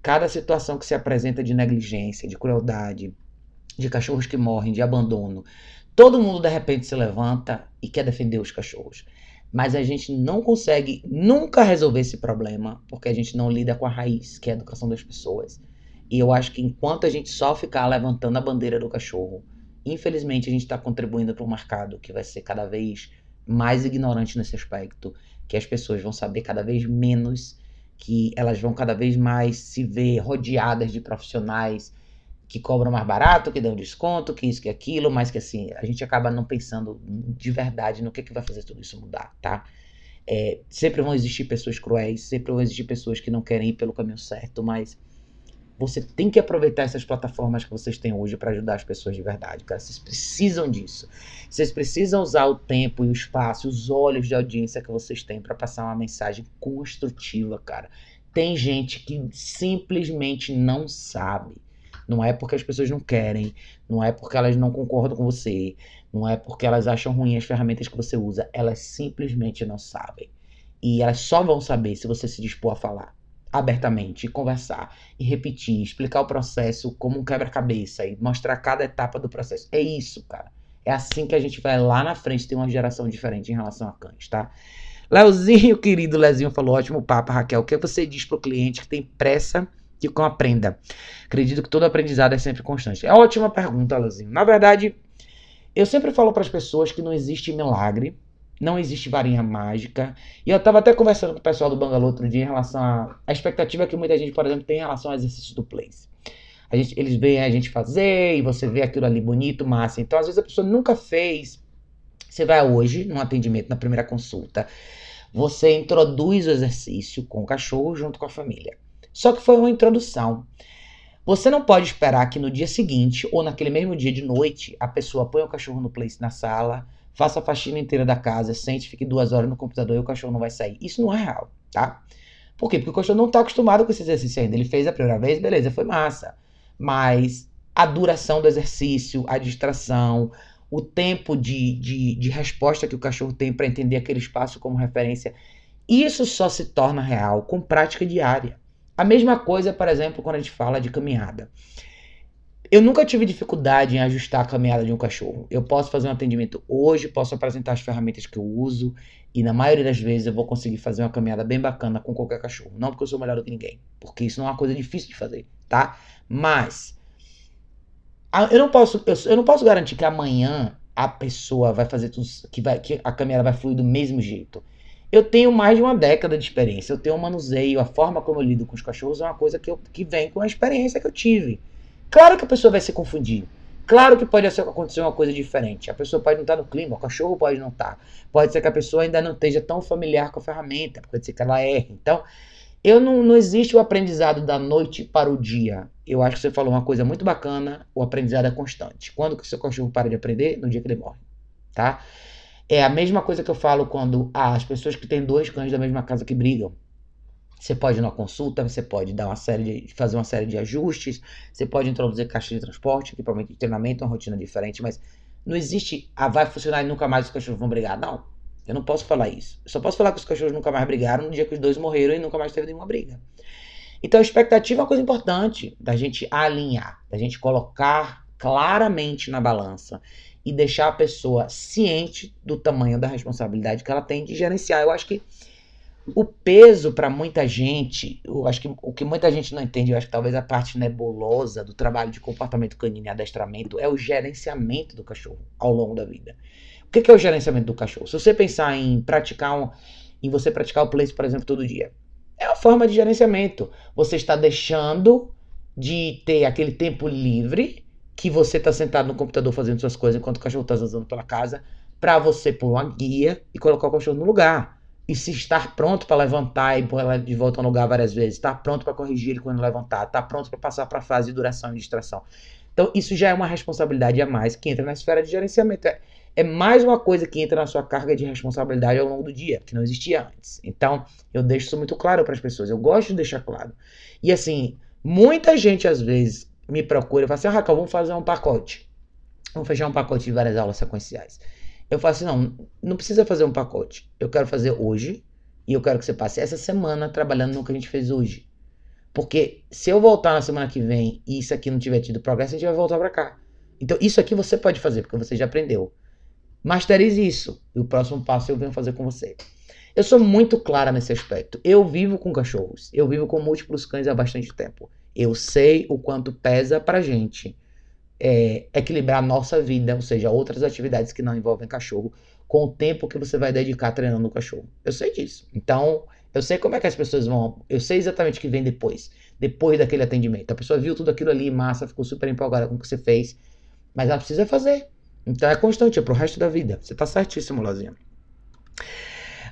cada situação que se apresenta de negligência, de crueldade, de cachorros que morrem, de abandono, todo mundo de repente se levanta e quer defender os cachorros. Mas a gente não consegue nunca resolver esse problema porque a gente não lida com a raiz, que é a educação das pessoas. E eu acho que enquanto a gente só ficar levantando a bandeira do cachorro, infelizmente a gente está contribuindo para um mercado que vai ser cada vez mais ignorante nesse aspecto, que as pessoas vão saber cada vez menos, que elas vão cada vez mais se ver rodeadas de profissionais que cobram mais barato, que dão desconto, que isso, que aquilo, mas que assim, a gente acaba não pensando de verdade no que, que vai fazer tudo isso mudar, tá? É, sempre vão existir pessoas cruéis, sempre vão existir pessoas que não querem ir pelo caminho certo, mas você tem que aproveitar essas plataformas que vocês têm hoje para ajudar as pessoas de verdade, cara. Vocês precisam disso. Vocês precisam usar o tempo e o espaço, os olhos de audiência que vocês têm para passar uma mensagem construtiva, cara. Tem gente que simplesmente não sabe. Não é porque as pessoas não querem, não é porque elas não concordam com você, não é porque elas acham ruim as ferramentas que você usa, elas simplesmente não sabem. E elas só vão saber se você se dispor a falar abertamente, conversar e repetir, explicar o processo como um quebra-cabeça e mostrar cada etapa do processo. É isso, cara. É assim que a gente vai lá na frente ter uma geração diferente em relação a cães, tá? Leozinho, querido Lezinho, falou: ótimo papo, Raquel. O que você diz pro cliente que tem pressa que cão aprenda? Acredito que todo aprendizado é sempre constante. É ótima pergunta, Leozinho. Na verdade, eu sempre falo para as pessoas que não existe milagre não existe varinha mágica. E eu estava até conversando com o pessoal do Bangalô outro dia em relação à, à expectativa que muita gente, por exemplo, tem em relação ao exercício do place. A gente, eles veem a gente fazer e você vê aquilo ali bonito, massa. Então, às vezes, a pessoa nunca fez. Você vai hoje, num atendimento, na primeira consulta, você introduz o exercício com o cachorro junto com a família. Só que foi uma introdução. Você não pode esperar que no dia seguinte, ou naquele mesmo dia de noite, a pessoa põe o cachorro no place na sala, faça a faxina inteira da casa, sente, fique duas horas no computador e o cachorro não vai sair. Isso não é real, tá? Por quê? Porque o cachorro não está acostumado com esse exercício ainda. Ele fez a primeira vez, beleza, foi massa. Mas a duração do exercício, a distração, o tempo de, de, de resposta que o cachorro tem para entender aquele espaço como referência, isso só se torna real com prática diária. A mesma coisa, por exemplo, quando a gente fala de caminhada. Eu nunca tive dificuldade em ajustar a caminhada de um cachorro. Eu posso fazer um atendimento hoje, posso apresentar as ferramentas que eu uso e na maioria das vezes eu vou conseguir fazer uma caminhada bem bacana com qualquer cachorro. Não porque eu sou melhor do que ninguém, porque isso não é uma coisa difícil de fazer, tá? Mas eu não posso, eu, não posso garantir que amanhã a pessoa vai fazer tudo que vai que a caminhada vai fluir do mesmo jeito. Eu tenho mais de uma década de experiência, eu tenho um manuseio, a forma como eu lido com os cachorros é uma coisa que, eu, que vem com a experiência que eu tive. Claro que a pessoa vai se confundir. Claro que pode acontecer uma coisa diferente. A pessoa pode não estar no clima, o cachorro pode não estar. Pode ser que a pessoa ainda não esteja tão familiar com a ferramenta, pode ser que ela erre. Então, eu não, não existe o aprendizado da noite para o dia. Eu acho que você falou uma coisa muito bacana, o aprendizado é constante. Quando que o seu cachorro para de aprender? No dia que ele morre, tá? É a mesma coisa que eu falo quando as pessoas que têm dois cães da mesma casa que brigam. Você pode ir numa consulta, você pode dar uma série de, fazer uma série de ajustes, você pode introduzir caixa de transporte, equipamento de treinamento, uma rotina diferente, mas não existe, ah, vai funcionar e nunca mais os cachorros vão brigar. Não, eu não posso falar isso. Eu só posso falar que os cachorros nunca mais brigaram no dia que os dois morreram e nunca mais teve nenhuma briga. Então a expectativa é uma coisa importante da gente alinhar, da gente colocar claramente na balança e deixar a pessoa ciente do tamanho da responsabilidade que ela tem de gerenciar. Eu acho que o peso para muita gente, eu acho que o que muita gente não entende, eu acho que talvez a parte nebulosa do trabalho de comportamento canino e adestramento é o gerenciamento do cachorro ao longo da vida. O que é o gerenciamento do cachorro? Se você pensar em praticar um, em você praticar o place, por exemplo, todo dia, é uma forma de gerenciamento. Você está deixando de ter aquele tempo livre que você está sentado no computador fazendo suas coisas enquanto o cachorro está andando pela casa, para você pôr uma guia e colocar o cachorro no lugar e se estar pronto para levantar e pôr ela de volta no lugar várias vezes, estar pronto para corrigir ele quando levantar, estar pronto para passar para a fase de duração e distração. Então, isso já é uma responsabilidade a mais que entra na esfera de gerenciamento. É, é mais uma coisa que entra na sua carga de responsabilidade ao longo do dia, que não existia antes. Então, eu deixo isso muito claro para as pessoas. Eu gosto de deixar claro. E assim, muita gente às vezes me procura e fala assim: ah, Raquel, vamos fazer um pacote. Vamos fechar um pacote de várias aulas sequenciais. Eu falo assim: não, não precisa fazer um pacote. Eu quero fazer hoje e eu quero que você passe essa semana trabalhando no que a gente fez hoje. Porque se eu voltar na semana que vem e isso aqui não tiver tido progresso, a gente vai voltar para cá. Então, isso aqui você pode fazer, porque você já aprendeu. Masterize isso. E o próximo passo eu venho fazer com você. Eu sou muito clara nesse aspecto. Eu vivo com cachorros. Eu vivo com múltiplos cães há bastante tempo. Eu sei o quanto pesa pra gente é, equilibrar a nossa vida, ou seja, outras atividades que não envolvem cachorro, com o tempo que você vai dedicar treinando o cachorro. Eu sei disso. Então, eu sei como é que as pessoas vão. Eu sei exatamente o que vem depois. Depois daquele atendimento. A pessoa viu tudo aquilo ali, massa, ficou super empolgada com o que você fez. Mas ela precisa fazer. Então é constante, é pro resto da vida. Você tá certíssimo, Lozinha.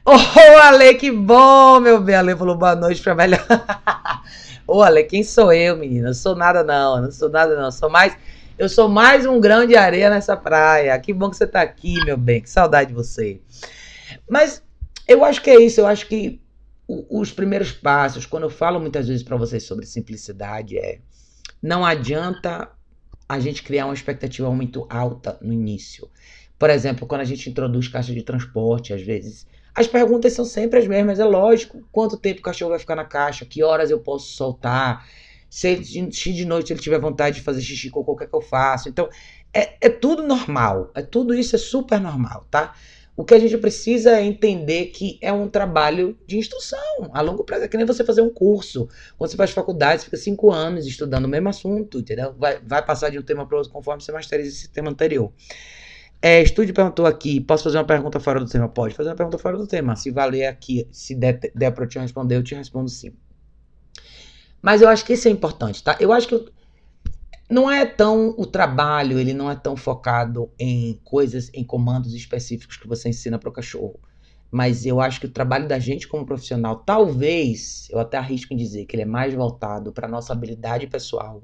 Ô, [laughs] oh, Ale, que bom, meu bem. Ale falou boa noite pra melhor. [laughs] Ô, Ale, quem sou eu, menina? Não sou nada, não. Não sou nada, não. Sou mais. Eu sou mais um grão de areia nessa praia. Que bom que você tá aqui, meu bem. Que saudade de você. Mas eu acho que é isso. Eu acho que os primeiros passos, quando eu falo muitas vezes para vocês sobre simplicidade, é não adianta a gente criar uma expectativa muito alta no início. Por exemplo, quando a gente introduz caixa de transporte, às vezes, as perguntas são sempre as mesmas, é lógico. Quanto tempo o cachorro vai ficar na caixa? Que horas eu posso soltar? Se, de noite ele tiver vontade de fazer xixi, com o que, que eu faço? Então, é, é tudo normal. É tudo isso é super normal, tá? O que a gente precisa é entender que é um trabalho de instrução a longo prazo. É que nem você fazer um curso. Quando você faz faculdade, você fica cinco anos estudando o mesmo assunto, entendeu? Vai, vai passar de um tema para outro conforme você masteriza esse tema anterior. É, Estúdio perguntou aqui: posso fazer uma pergunta fora do tema? Pode fazer uma pergunta fora do tema. Se valer aqui, se der, der para eu te responder, eu te respondo sim. Mas eu acho que isso é importante, tá? Eu acho que não é tão o trabalho, ele não é tão focado em coisas, em comandos específicos que você ensina para o cachorro. Mas eu acho que o trabalho da gente como profissional, talvez, eu até arrisco em dizer que ele é mais voltado para nossa habilidade pessoal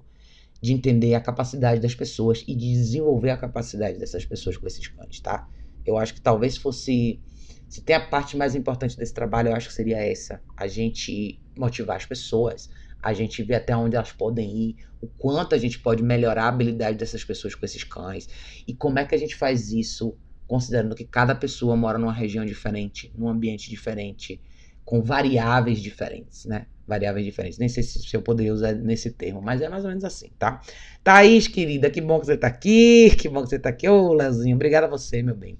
de entender a capacidade das pessoas e de desenvolver a capacidade dessas pessoas com esses cães, tá? Eu acho que talvez fosse se tem a parte mais importante desse trabalho, eu acho que seria essa, a gente motivar as pessoas, a gente vê até onde elas podem ir, o quanto a gente pode melhorar a habilidade dessas pessoas com esses cães e como é que a gente faz isso considerando que cada pessoa mora numa região diferente, num ambiente diferente, com variáveis diferentes, né? Variáveis diferentes. Nem sei se eu poderia usar nesse termo, mas é mais ou menos assim, tá? Thaís, querida, que bom que você tá aqui, que bom que você tá aqui. Ô, Leozinho, obrigado a você, meu bem.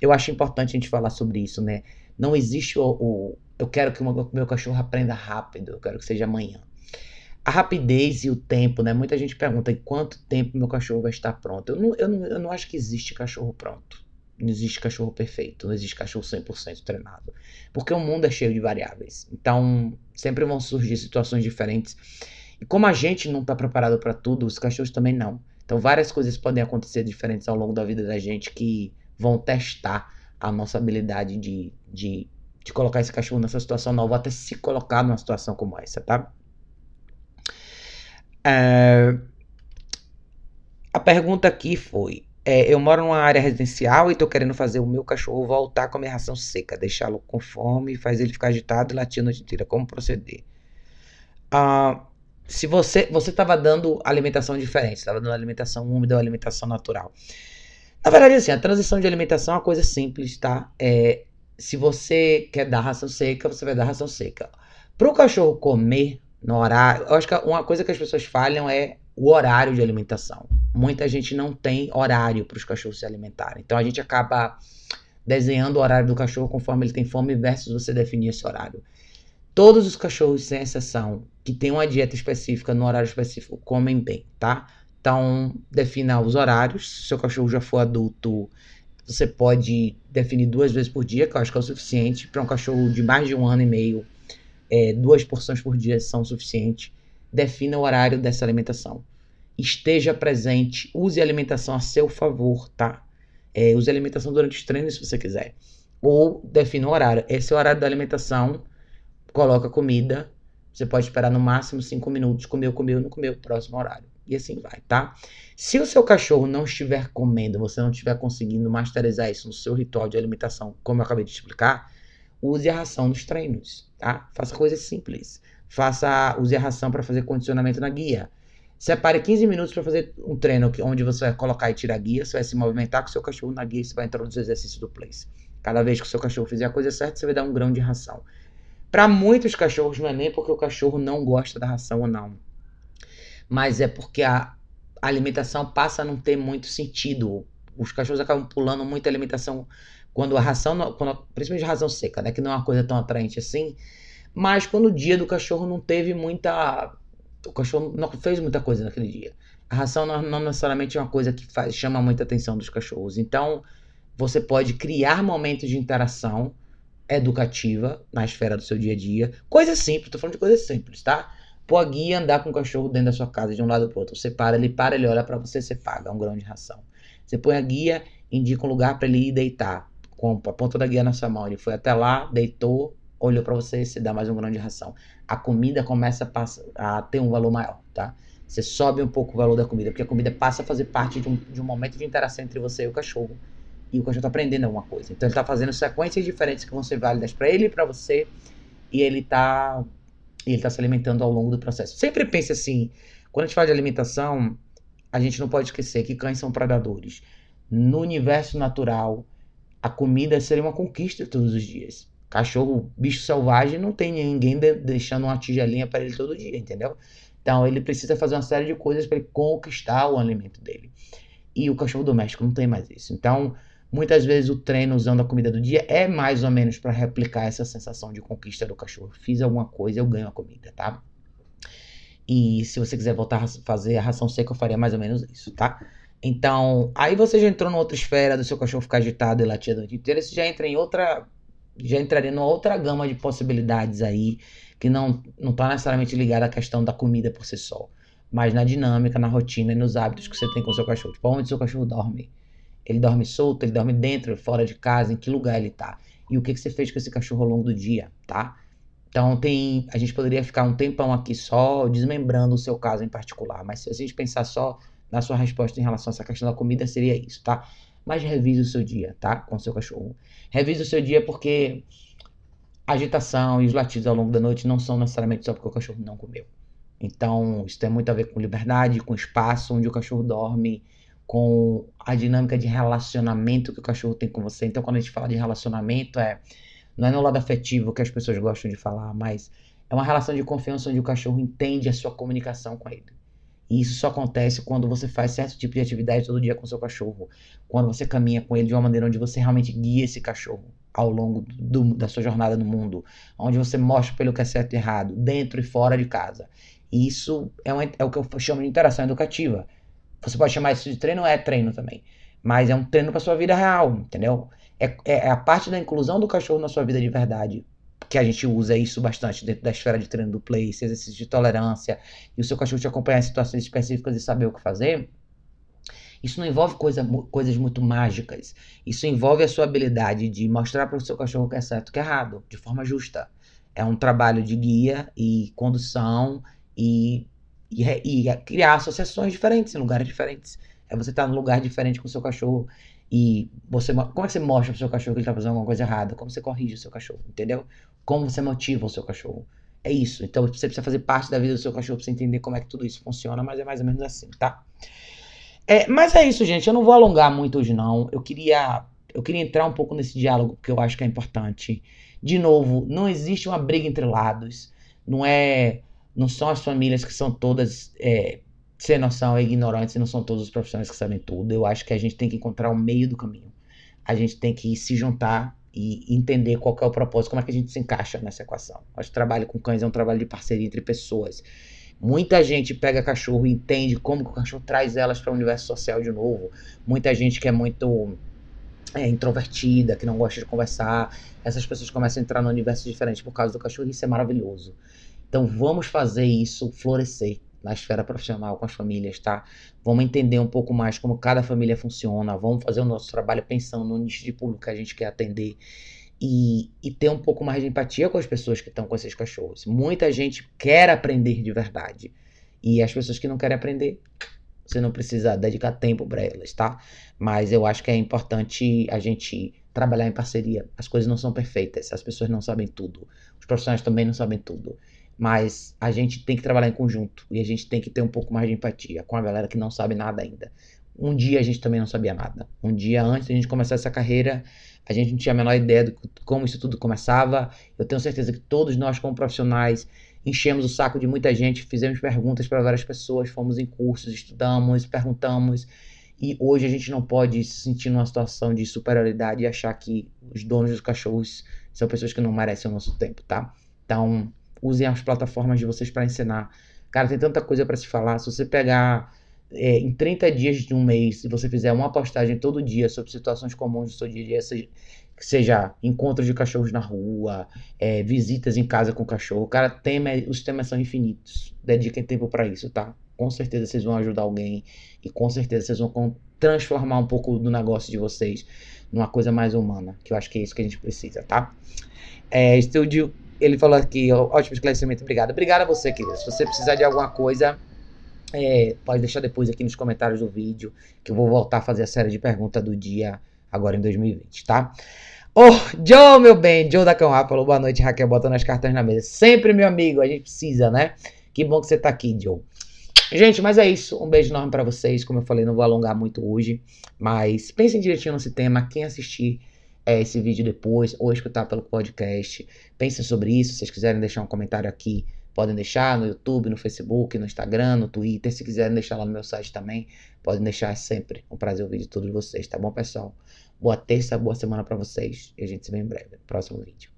Eu acho importante a gente falar sobre isso, né? Não existe o, o eu quero que o meu cachorro aprenda rápido, eu quero que seja amanhã. A rapidez e o tempo, né? Muita gente pergunta em quanto tempo meu cachorro vai estar pronto. Eu não, eu não, eu não acho que existe cachorro pronto. Não existe cachorro perfeito, não existe cachorro 100% treinado. Porque o mundo é cheio de variáveis. Então, sempre vão surgir situações diferentes. E como a gente não está preparado para tudo, os cachorros também não. Então, várias coisas podem acontecer diferentes ao longo da vida da gente que vão testar a nossa habilidade de, de de colocar esse cachorro nessa situação nova, até se colocar numa situação como essa, tá? É... A pergunta aqui foi: é, eu moro numa área residencial e tô querendo fazer o meu cachorro voltar com a minha ração seca, deixá-lo com fome, faz ele ficar agitado e latir a noite. Como proceder? Ah, se você você estava dando alimentação diferente, estava dando alimentação úmida ou alimentação natural. Na verdade, assim, a transição de alimentação é uma coisa simples, tá? É, se você quer dar ração seca, você vai dar ração seca. Para o cachorro comer no horário, eu acho que uma coisa que as pessoas falham é o horário de alimentação. Muita gente não tem horário para os cachorros se alimentarem. Então a gente acaba desenhando o horário do cachorro conforme ele tem fome versus você definir esse horário. Todos os cachorros, sem exceção, que têm uma dieta específica no horário específico, comem bem, tá? Então, defina os horários. Se seu cachorro já for adulto, você pode definir duas vezes por dia, que eu acho que é o suficiente. Para um cachorro de mais de um ano e meio, é, duas porções por dia são suficientes. Defina o horário dessa alimentação. Esteja presente, use a alimentação a seu favor, tá? É, use a alimentação durante os treinos se você quiser. Ou defina o horário. Esse é o horário da alimentação. Coloca comida. Você pode esperar no máximo cinco minutos. Comeu, comeu, não comeu. Próximo horário. E assim vai, tá? Se o seu cachorro não estiver comendo, você não estiver conseguindo masterizar isso no seu ritual de alimentação, como eu acabei de explicar, use a ração nos treinos, tá? Faça coisas simples. Faça, use a ração para fazer condicionamento na guia. Separe 15 minutos para fazer um treino onde você vai colocar e tirar a guia, você vai se movimentar com o seu cachorro na guia e você vai entrar nos exercícios do place. Cada vez que o seu cachorro fizer a coisa certa, você vai dar um grão de ração. Para muitos cachorros não é nem porque o cachorro não gosta da ração ou não, mas é porque a alimentação passa a não ter muito sentido. Os cachorros acabam pulando muita alimentação quando a ração, quando, principalmente a ração seca, né, que não é uma coisa tão atraente assim. Mas quando o dia do cachorro não teve muita, o cachorro não fez muita coisa naquele dia. A ração não, não necessariamente é uma coisa que faz, chama muita atenção dos cachorros. Então, você pode criar momentos de interação educativa na esfera do seu dia a dia. Coisa simples, tô falando de coisas simples, tá? Pô a guia andar com o cachorro dentro da sua casa de um lado pro outro. Você para, ele para, ele olha para você, você paga um grão de ração. Você põe a guia, indica um lugar para ele ir deitar. Com a ponta da guia na sua mão. Ele foi até lá, deitou, olhou para você, você dá mais um grão de ração. A comida começa a, a, ter um valor maior, tá? Você sobe um pouco o valor da comida, porque a comida passa a fazer parte de um, de um momento de interação entre você e o cachorro e o cachorro está aprendendo alguma coisa. Então ele está fazendo sequências diferentes que vão ser válidas para ele e para você, e ele está ele tá se alimentando ao longo do processo. Sempre pense assim, quando a gente fala de alimentação, a gente não pode esquecer que cães são predadores. No universo natural, a comida seria uma conquista todos os dias. Cachorro, bicho selvagem, não tem ninguém de, deixando uma tigelinha para ele todo dia, entendeu? Então ele precisa fazer uma série de coisas para ele conquistar o alimento dele. E o cachorro doméstico não tem mais isso. Então, Muitas vezes o treino usando a comida do dia é mais ou menos para replicar essa sensação de conquista do cachorro. Fiz alguma coisa, eu ganho a comida, tá? E se você quiser voltar a fazer a ração seca, eu faria mais ou menos isso, tá? Então, aí você já entrou numa outra esfera do seu cachorro ficar agitado e latir a noite inteira, você já entra em outra. Já entraria numa outra gama de possibilidades aí, que não, não tá necessariamente ligada à questão da comida por si só, mas na dinâmica, na rotina e nos hábitos que você tem com o seu cachorro. Tipo, onde seu cachorro dorme ele dorme solto, ele dorme dentro, fora de casa, em que lugar ele tá. E o que, que você fez com esse cachorro ao longo do dia, tá? Então tem. A gente poderia ficar um tempão aqui só desmembrando o seu caso em particular. Mas se a gente pensar só na sua resposta em relação a essa questão da comida, seria isso, tá? Mas revise o seu dia, tá? Com o seu cachorro. Revise o seu dia porque a agitação e os latidos ao longo da noite não são necessariamente só porque o cachorro não comeu. Então, isso tem muito a ver com liberdade, com espaço onde o cachorro dorme, com a dinâmica de relacionamento que o cachorro tem com você. Então, quando a gente fala de relacionamento, é não é no lado afetivo que as pessoas gostam de falar, mas é uma relação de confiança onde o cachorro entende a sua comunicação com ele. E isso só acontece quando você faz certo tipo de atividade todo dia com seu cachorro. Quando você caminha com ele de uma maneira onde você realmente guia esse cachorro ao longo do, da sua jornada no mundo. Onde você mostra pelo que é certo e errado, dentro e fora de casa. E isso é, uma, é o que eu chamo de interação educativa. Você pode chamar isso de treino, é treino também. Mas é um treino para sua vida real, entendeu? É, é, é, a parte da inclusão do cachorro na sua vida de verdade. Que a gente usa isso bastante dentro da esfera de treino do play, esse exercício de tolerância, e o seu cachorro te acompanhar em situações específicas e saber o que fazer. Isso não envolve coisa, coisas muito mágicas. Isso envolve a sua habilidade de mostrar para o seu cachorro o que é certo e o que é errado, de forma justa. É um trabalho de guia e condução e e, e criar associações diferentes em lugares diferentes. É você estar tá num lugar diferente com o seu cachorro e você. Como é que você mostra pro seu cachorro que ele está fazendo alguma coisa errada? Como você corrige o seu cachorro, entendeu? Como você motiva o seu cachorro. É isso. Então você precisa fazer parte da vida do seu cachorro para você entender como é que tudo isso funciona, mas é mais ou menos assim, tá? É, mas é isso, gente. Eu não vou alongar muito hoje, não. Eu queria, eu queria entrar um pouco nesse diálogo, porque eu acho que é importante. De novo, não existe uma briga entre lados. Não é não são as famílias que são todas é, sem noção, ignorantes, e não são todos os profissionais que sabem tudo. Eu acho que a gente tem que encontrar o meio do caminho. A gente tem que se juntar e entender qual é o propósito, como é que a gente se encaixa nessa equação. Acho que o trabalho com cães é um trabalho de parceria entre pessoas. Muita gente pega cachorro e entende como que o cachorro traz elas para o universo social de novo. Muita gente que é muito é, introvertida, que não gosta de conversar. Essas pessoas começam a entrar no universo diferente por causa do cachorro e isso é maravilhoso. Então vamos fazer isso florescer na esfera profissional com as famílias, tá? Vamos entender um pouco mais como cada família funciona, vamos fazer o nosso trabalho pensando no nicho de público que a gente quer atender e, e ter um pouco mais de empatia com as pessoas que estão com esses cachorros. Muita gente quer aprender de verdade E as pessoas que não querem aprender, você não precisa dedicar tempo para elas, tá? Mas eu acho que é importante a gente trabalhar em parceria. As coisas não são perfeitas, as pessoas não sabem tudo, os profissionais também não sabem tudo. Mas a gente tem que trabalhar em conjunto e a gente tem que ter um pouco mais de empatia com a galera que não sabe nada ainda. Um dia a gente também não sabia nada. Um dia antes de a gente começar essa carreira, a gente não tinha a menor ideia de como isso tudo começava. Eu tenho certeza que todos nós, como profissionais, enchemos o saco de muita gente, fizemos perguntas para várias pessoas, fomos em cursos, estudamos, perguntamos. E hoje a gente não pode se sentir numa situação de superioridade e achar que os donos dos cachorros são pessoas que não merecem o nosso tempo, tá? Então, usem as plataformas de vocês para ensinar. Cara, tem tanta coisa para se falar. Se você pegar é, em 30 dias de um mês, se você fizer uma postagem todo dia sobre situações comuns do seu dia a dia, seja, seja encontros de cachorros na rua, é, visitas em casa com cachorro, cara, tema, os temas são infinitos. Dediquem tempo para isso, tá? Com certeza vocês vão ajudar alguém e com certeza vocês vão transformar um pouco do negócio de vocês numa coisa mais humana, que eu acho que é isso que a gente precisa, tá? É, estúdio, ele falou aqui, ótimo esclarecimento, obrigado. Obrigado a você, querido. Se você precisar de alguma coisa, é, pode deixar depois aqui nos comentários do vídeo, que eu vou voltar a fazer a série de perguntas do dia agora em 2020, tá? Ô, oh, Joe, meu bem, Joe da Cão falou boa noite, Raquel, botando as cartas na mesa. Sempre, meu amigo, a gente precisa, né? Que bom que você tá aqui, Joe. Gente, mas é isso. Um beijo enorme para vocês. Como eu falei, não vou alongar muito hoje, mas pensem direitinho nesse tema. Quem assistir é, esse vídeo depois ou escutar pelo podcast, pensem sobre isso. Se vocês quiserem deixar um comentário aqui Podem deixar no YouTube, no Facebook, no Instagram, no Twitter. Se quiserem deixar lá no meu site também, podem deixar sempre. Um prazer ouvir de todos vocês, tá bom, pessoal? Boa terça, boa semana para vocês. E a gente se vê em breve. Próximo vídeo.